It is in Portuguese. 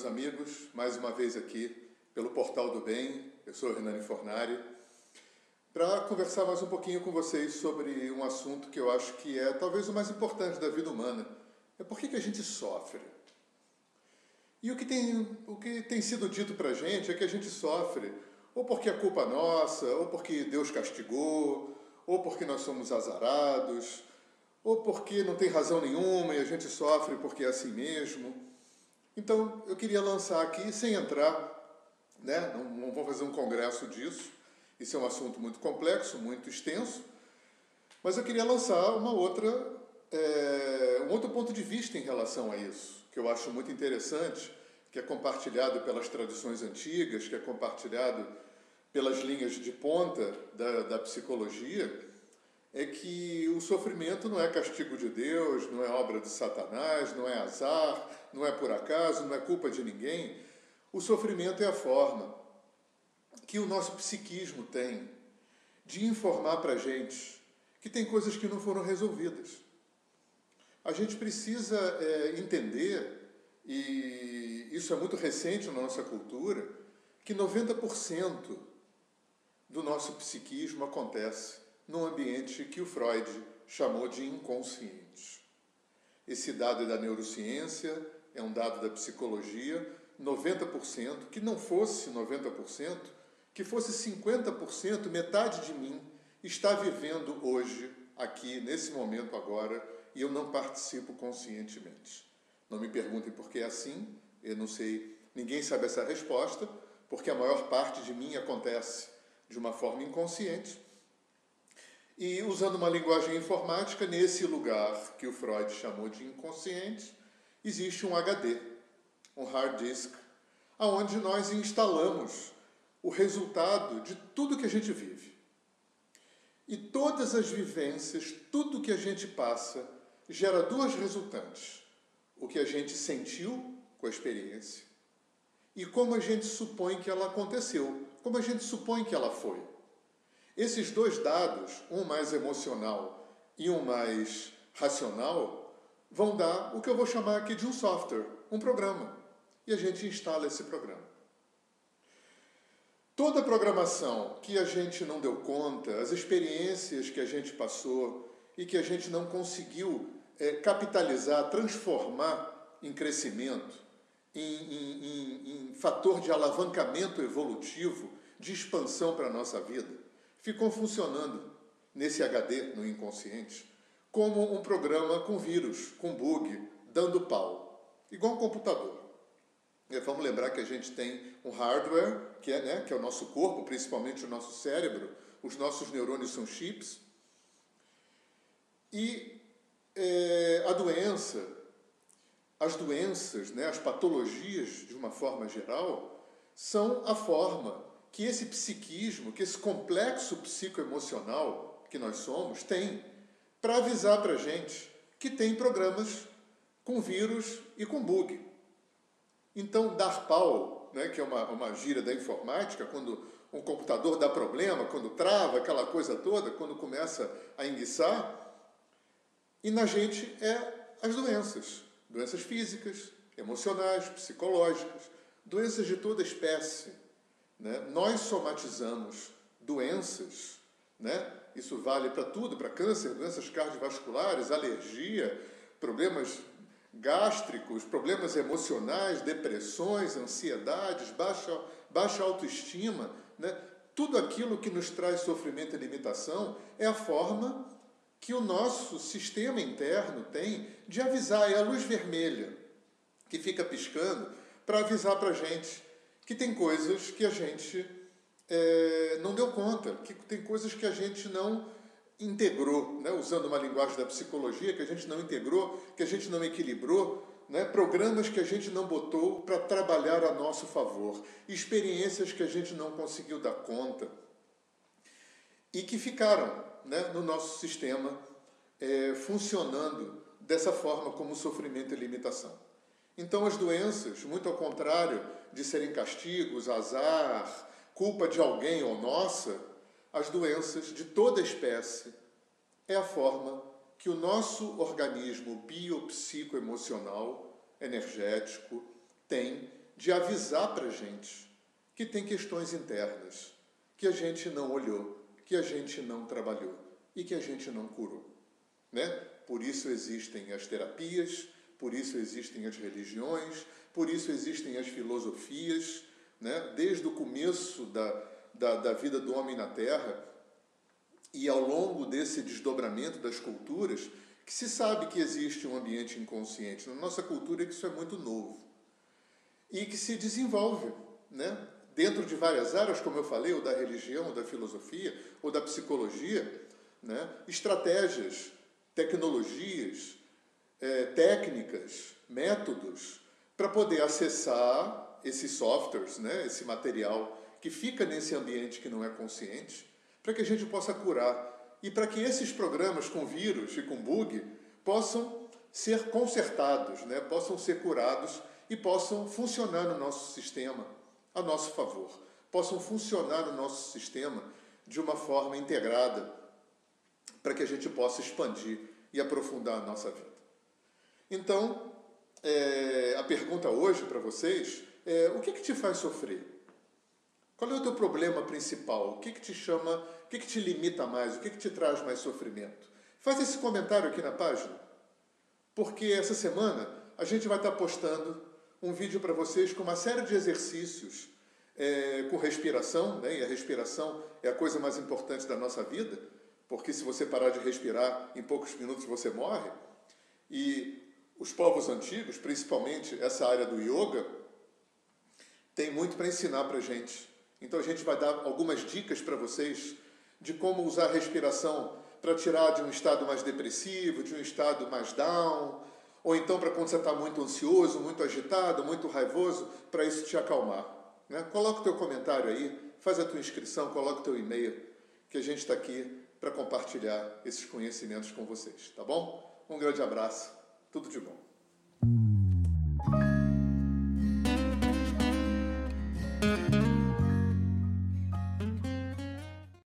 meus amigos, mais uma vez aqui pelo Portal do Bem. Eu sou Renani Fornari, para conversar mais um pouquinho com vocês sobre um assunto que eu acho que é talvez o mais importante da vida humana. É por que, que a gente sofre. E o que, tem, o que tem sido dito para a gente é que a gente sofre ou porque é culpa nossa, ou porque Deus castigou, ou porque nós somos azarados, ou porque não tem razão nenhuma e a gente sofre porque é assim mesmo. Então, eu queria lançar aqui, sem entrar, né? não, não vou fazer um congresso disso, isso é um assunto muito complexo, muito extenso, mas eu queria lançar uma outra, é, um outro ponto de vista em relação a isso, que eu acho muito interessante, que é compartilhado pelas tradições antigas, que é compartilhado pelas linhas de ponta da, da psicologia, é que o sofrimento não é castigo de Deus, não é obra de Satanás, não é azar, não é por acaso, não é culpa de ninguém. O sofrimento é a forma que o nosso psiquismo tem de informar para a gente que tem coisas que não foram resolvidas. A gente precisa é, entender, e isso é muito recente na nossa cultura, que 90% do nosso psiquismo acontece num ambiente que o Freud chamou de inconsciente. Esse dado é da neurociência, é um dado da psicologia, 90%, que não fosse 90%, que fosse 50%, metade de mim está vivendo hoje, aqui, nesse momento agora, e eu não participo conscientemente. Não me perguntem por que é assim, eu não sei, ninguém sabe essa resposta, porque a maior parte de mim acontece de uma forma inconsciente e usando uma linguagem informática, nesse lugar que o Freud chamou de inconsciente, existe um HD, um hard disk, aonde nós instalamos o resultado de tudo que a gente vive. E todas as vivências, tudo que a gente passa, gera duas resultantes: o que a gente sentiu com a experiência e como a gente supõe que ela aconteceu, como a gente supõe que ela foi. Esses dois dados, um mais emocional e um mais racional, vão dar o que eu vou chamar aqui de um software, um programa. E a gente instala esse programa. Toda a programação que a gente não deu conta, as experiências que a gente passou e que a gente não conseguiu é, capitalizar, transformar em crescimento, em, em, em, em fator de alavancamento evolutivo, de expansão para a nossa vida, ficou funcionando nesse HD, no inconsciente, como um programa com vírus, com bug, dando pau, igual um computador. E vamos lembrar que a gente tem um hardware, que é, né, que é o nosso corpo, principalmente o nosso cérebro, os nossos neurônios são chips, e é, a doença, as doenças, né, as patologias, de uma forma geral, são a forma que esse psiquismo, que esse complexo psicoemocional que nós somos tem para avisar para a gente que tem programas com vírus e com bug. Então, dar pau, né, que é uma, uma gíria da informática, quando um computador dá problema, quando trava, aquela coisa toda, quando começa a enguiçar, e na gente é as doenças, doenças físicas, emocionais, psicológicas, doenças de toda espécie. Né? Nós somatizamos doenças, né? isso vale para tudo, para câncer, doenças cardiovasculares, alergia, problemas gástricos, problemas emocionais, depressões, ansiedades, baixa, baixa autoestima, né? tudo aquilo que nos traz sofrimento e limitação é a forma que o nosso sistema interno tem de avisar, é a luz vermelha que fica piscando para avisar para a gente que tem coisas que a gente é, não deu conta, que tem coisas que a gente não integrou, né? usando uma linguagem da psicologia, que a gente não integrou, que a gente não equilibrou, né? programas que a gente não botou para trabalhar a nosso favor, experiências que a gente não conseguiu dar conta e que ficaram né, no nosso sistema é, funcionando dessa forma como sofrimento e limitação. Então, as doenças, muito ao contrário de serem castigos, azar, culpa de alguém ou nossa, as doenças de toda espécie é a forma que o nosso organismo biopsicoemocional, energético, tem de avisar para a gente que tem questões internas que a gente não olhou, que a gente não trabalhou e que a gente não curou. Né? Por isso existem as terapias, por isso existem as religiões, por isso existem as filosofias. Né? Desde o começo da, da, da vida do homem na Terra e ao longo desse desdobramento das culturas, que se sabe que existe um ambiente inconsciente. Na nossa cultura isso é muito novo. E que se desenvolve, né? dentro de várias áreas, como eu falei, ou da religião, ou da filosofia, ou da psicologia, né? estratégias, tecnologias, é, técnicas, métodos para poder acessar esses softwares, né? esse material que fica nesse ambiente que não é consciente, para que a gente possa curar e para que esses programas com vírus e com bug possam ser consertados, né? possam ser curados e possam funcionar no nosso sistema a nosso favor, possam funcionar no nosso sistema de uma forma integrada, para que a gente possa expandir e aprofundar a nossa vida. Então, é, a pergunta hoje para vocês é: o que, que te faz sofrer? Qual é o teu problema principal? O que, que te chama, o que, que te limita mais? O que, que te traz mais sofrimento? Faz esse comentário aqui na página, porque essa semana a gente vai estar postando um vídeo para vocês com uma série de exercícios é, com respiração, né? e a respiração é a coisa mais importante da nossa vida, porque se você parar de respirar, em poucos minutos você morre. E os povos antigos, principalmente essa área do yoga, tem muito para ensinar para a gente. Então a gente vai dar algumas dicas para vocês de como usar a respiração para tirar de um estado mais depressivo, de um estado mais down, ou então para quando você está muito ansioso, muito agitado, muito raivoso, para isso te acalmar. Né? Coloca o teu comentário aí, faz a tua inscrição, coloca o teu e-mail, que a gente está aqui para compartilhar esses conhecimentos com vocês, tá bom? Um grande abraço, tudo de bom.